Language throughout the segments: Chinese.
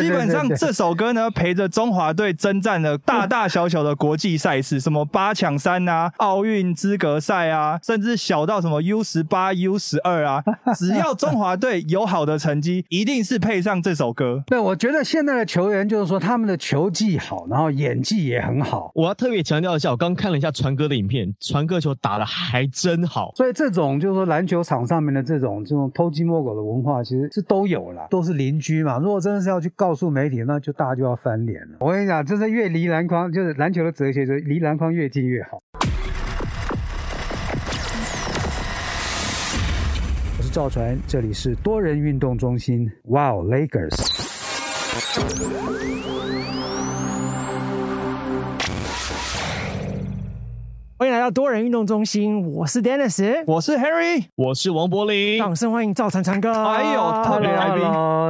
基本上这首歌呢，陪着中华队征战了大大小小的国际赛事，什么八强三啊、奥运资格赛啊，甚至小到什么 U 十八、U 十二啊，只要中华队有好的成绩，一定是配上这首歌。对，我觉得现在的球员就是说他们的球技好，然后演技也很好。我要特别强调一下，我刚看了一下传哥的影片，传哥球打的还真好。所以这种就是说篮球场上面的这种这种偷鸡摸狗的文化，其实是都有了，都是邻居嘛。如果真的是要去告诉媒体，那就大家就要翻脸了。我跟你讲，这是越离篮筐，就是篮球的哲学，就是离篮筐越近越好。我是赵传，这里是多人运动中心。Wow Lakers！到多人运动中心，我是 Dennis，我是 Harry，我是王柏林，掌声欢迎赵传传哥。哎呦，特别来宾，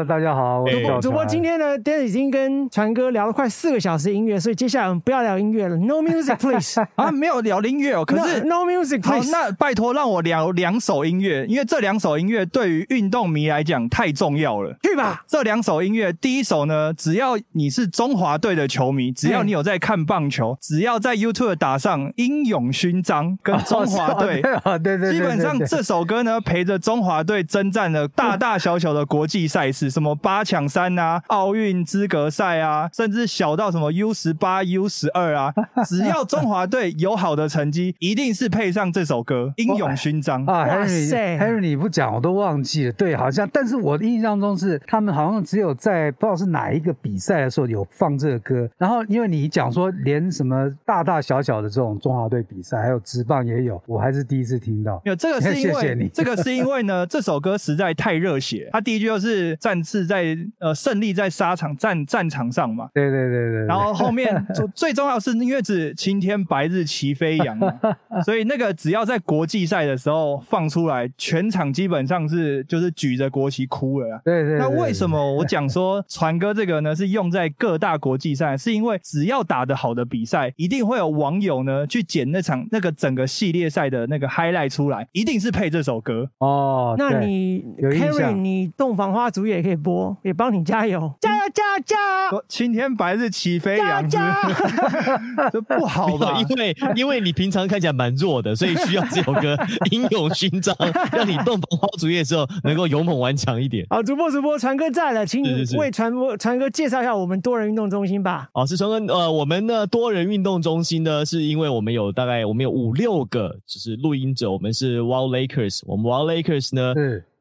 大家好，我是赵主播。今天呢，Dennis 已经跟传哥聊了快四个小时音乐，所以接下来我们不要聊音乐了，No music please 啊，没有聊音乐哦。可是 No music please，那拜托让我聊两首音乐，因为这两首音乐对于运动迷来讲太重要了。去吧，这两首音乐，第一首呢，只要你是中华队的球迷，只要你有在看棒球，只要在 YouTube 打上英勇勋章。跟中华队，对对，基本上这首歌呢，陪着中华队征战了大大小小的国际赛事，什么八强三啊、奥运资格赛啊，甚至小到什么 U 十八、U 十二啊，只要中华队有好的成绩，一定是配上这首歌《英勇勋章》啊。Harry，Harry，你不讲我都忘记了。对，好像，但是我的印象中是他们好像只有在不知道是哪一个比赛的时候有放这个歌。然后因为你讲说连什么大大小小的这种中华队比赛，还有直。棒也有，我还是第一次听到。有这个是 因为，这个是因为呢，这首歌实在太热血。他第一句就是战士在呃胜利在沙场战战场上嘛。对对对对。然后后面最重要是因为是青天白日齐飞扬，所以那个只要在国际赛的时候放出来，全场基本上是就是举着国旗哭了。对对。那为什么我讲 说传歌这个呢？是用在各大国际赛，是因为只要打得好的比赛，一定会有网友呢去剪那场那个整个。系列赛的那个 highlight 出来，一定是配这首歌哦。那你 Carry，你洞房花烛夜可以播，也帮你加油，加油加油加油！青天白日起飞扬，这不好吧？因为因为你平常看起来蛮弱的，所以需要这首歌英勇勋章，让你洞房花烛夜的时候能够勇猛顽强一点。好，主播主播传哥在了，请你为传播传哥介绍一下我们多人运动中心吧。哦，是传哥，呃，我们的多人运动中心呢，是因为我们有大概我们有五六。个就是录音者，我们是 wallakers，我们 wallakers 呢。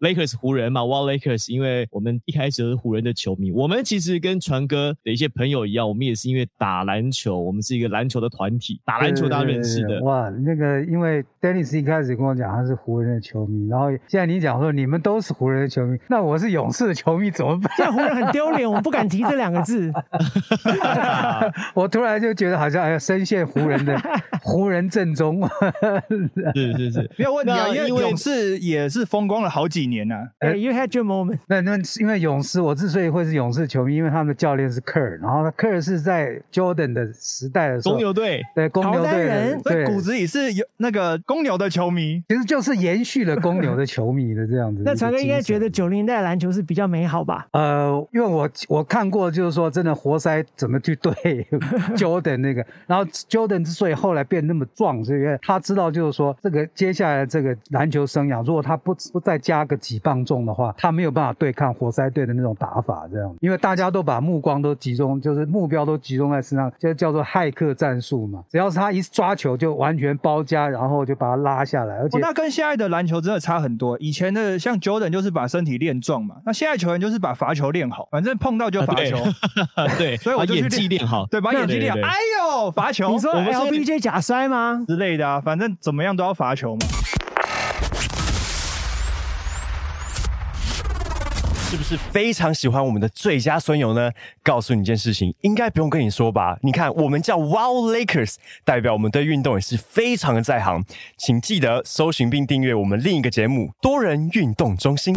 Lakers 湖人嘛，Wow Lakers，因为我们一开始是湖人的球迷。我们其实跟传哥的一些朋友一样，我们也是因为打篮球，我们是一个篮球的团体，打篮球大家认识的。哇，那个因为 Dennis 一开始跟我讲他是湖人的球迷，然后现在你讲说你们都是湖人的球迷，那我是勇士的球迷怎么办？现在湖人很丢脸，我不敢提这两个字。我突然就觉得好像要深陷湖人的 湖人阵中。是是是，没有问题啊，因为勇士也是风光了好几年。年呐，You had your moment。那那因为勇士，我之所以会是勇士球迷，因为他们的教练是科尔，然后科尔是在 Jordan 的时代的时候，公牛队，对公牛队人，对骨子里是有那个公牛的球迷，其实就是延续了公牛的球迷的这样子。那传哥应该觉得九零代篮球是比较美好吧？呃，因为我我看过，就是说真的活塞怎么去对 Jordan 那个，然后 Jordan 之所以后来变那么壮，是因为他知道就是说这个接下来这个篮球生涯，如果他不不再加个。几磅重的话，他没有办法对抗活塞队的那种打法，这样，因为大家都把目光都集中，就是目标都集中在身上，就叫做骇客战术嘛。只要是他一抓球，就完全包夹，然后就把他拉下来。而且那跟现在的篮球真的差很多。以前的像 Jordan 就是把身体练壮嘛，那现在球员就是把罚球练好，反正碰到就罚球。对，所以我就演技练好，对，把演技练好。哎呦，罚球！你说 LBJ 假摔吗？之类的啊，反正怎么样都要罚球嘛。是不是非常喜欢我们的最佳损友呢？告诉你一件事情，应该不用跟你说吧？你看，我们叫 Wow Lakers，代表我们对运动也是非常的在行。请记得搜寻并订阅我们另一个节目《多人运动中心》。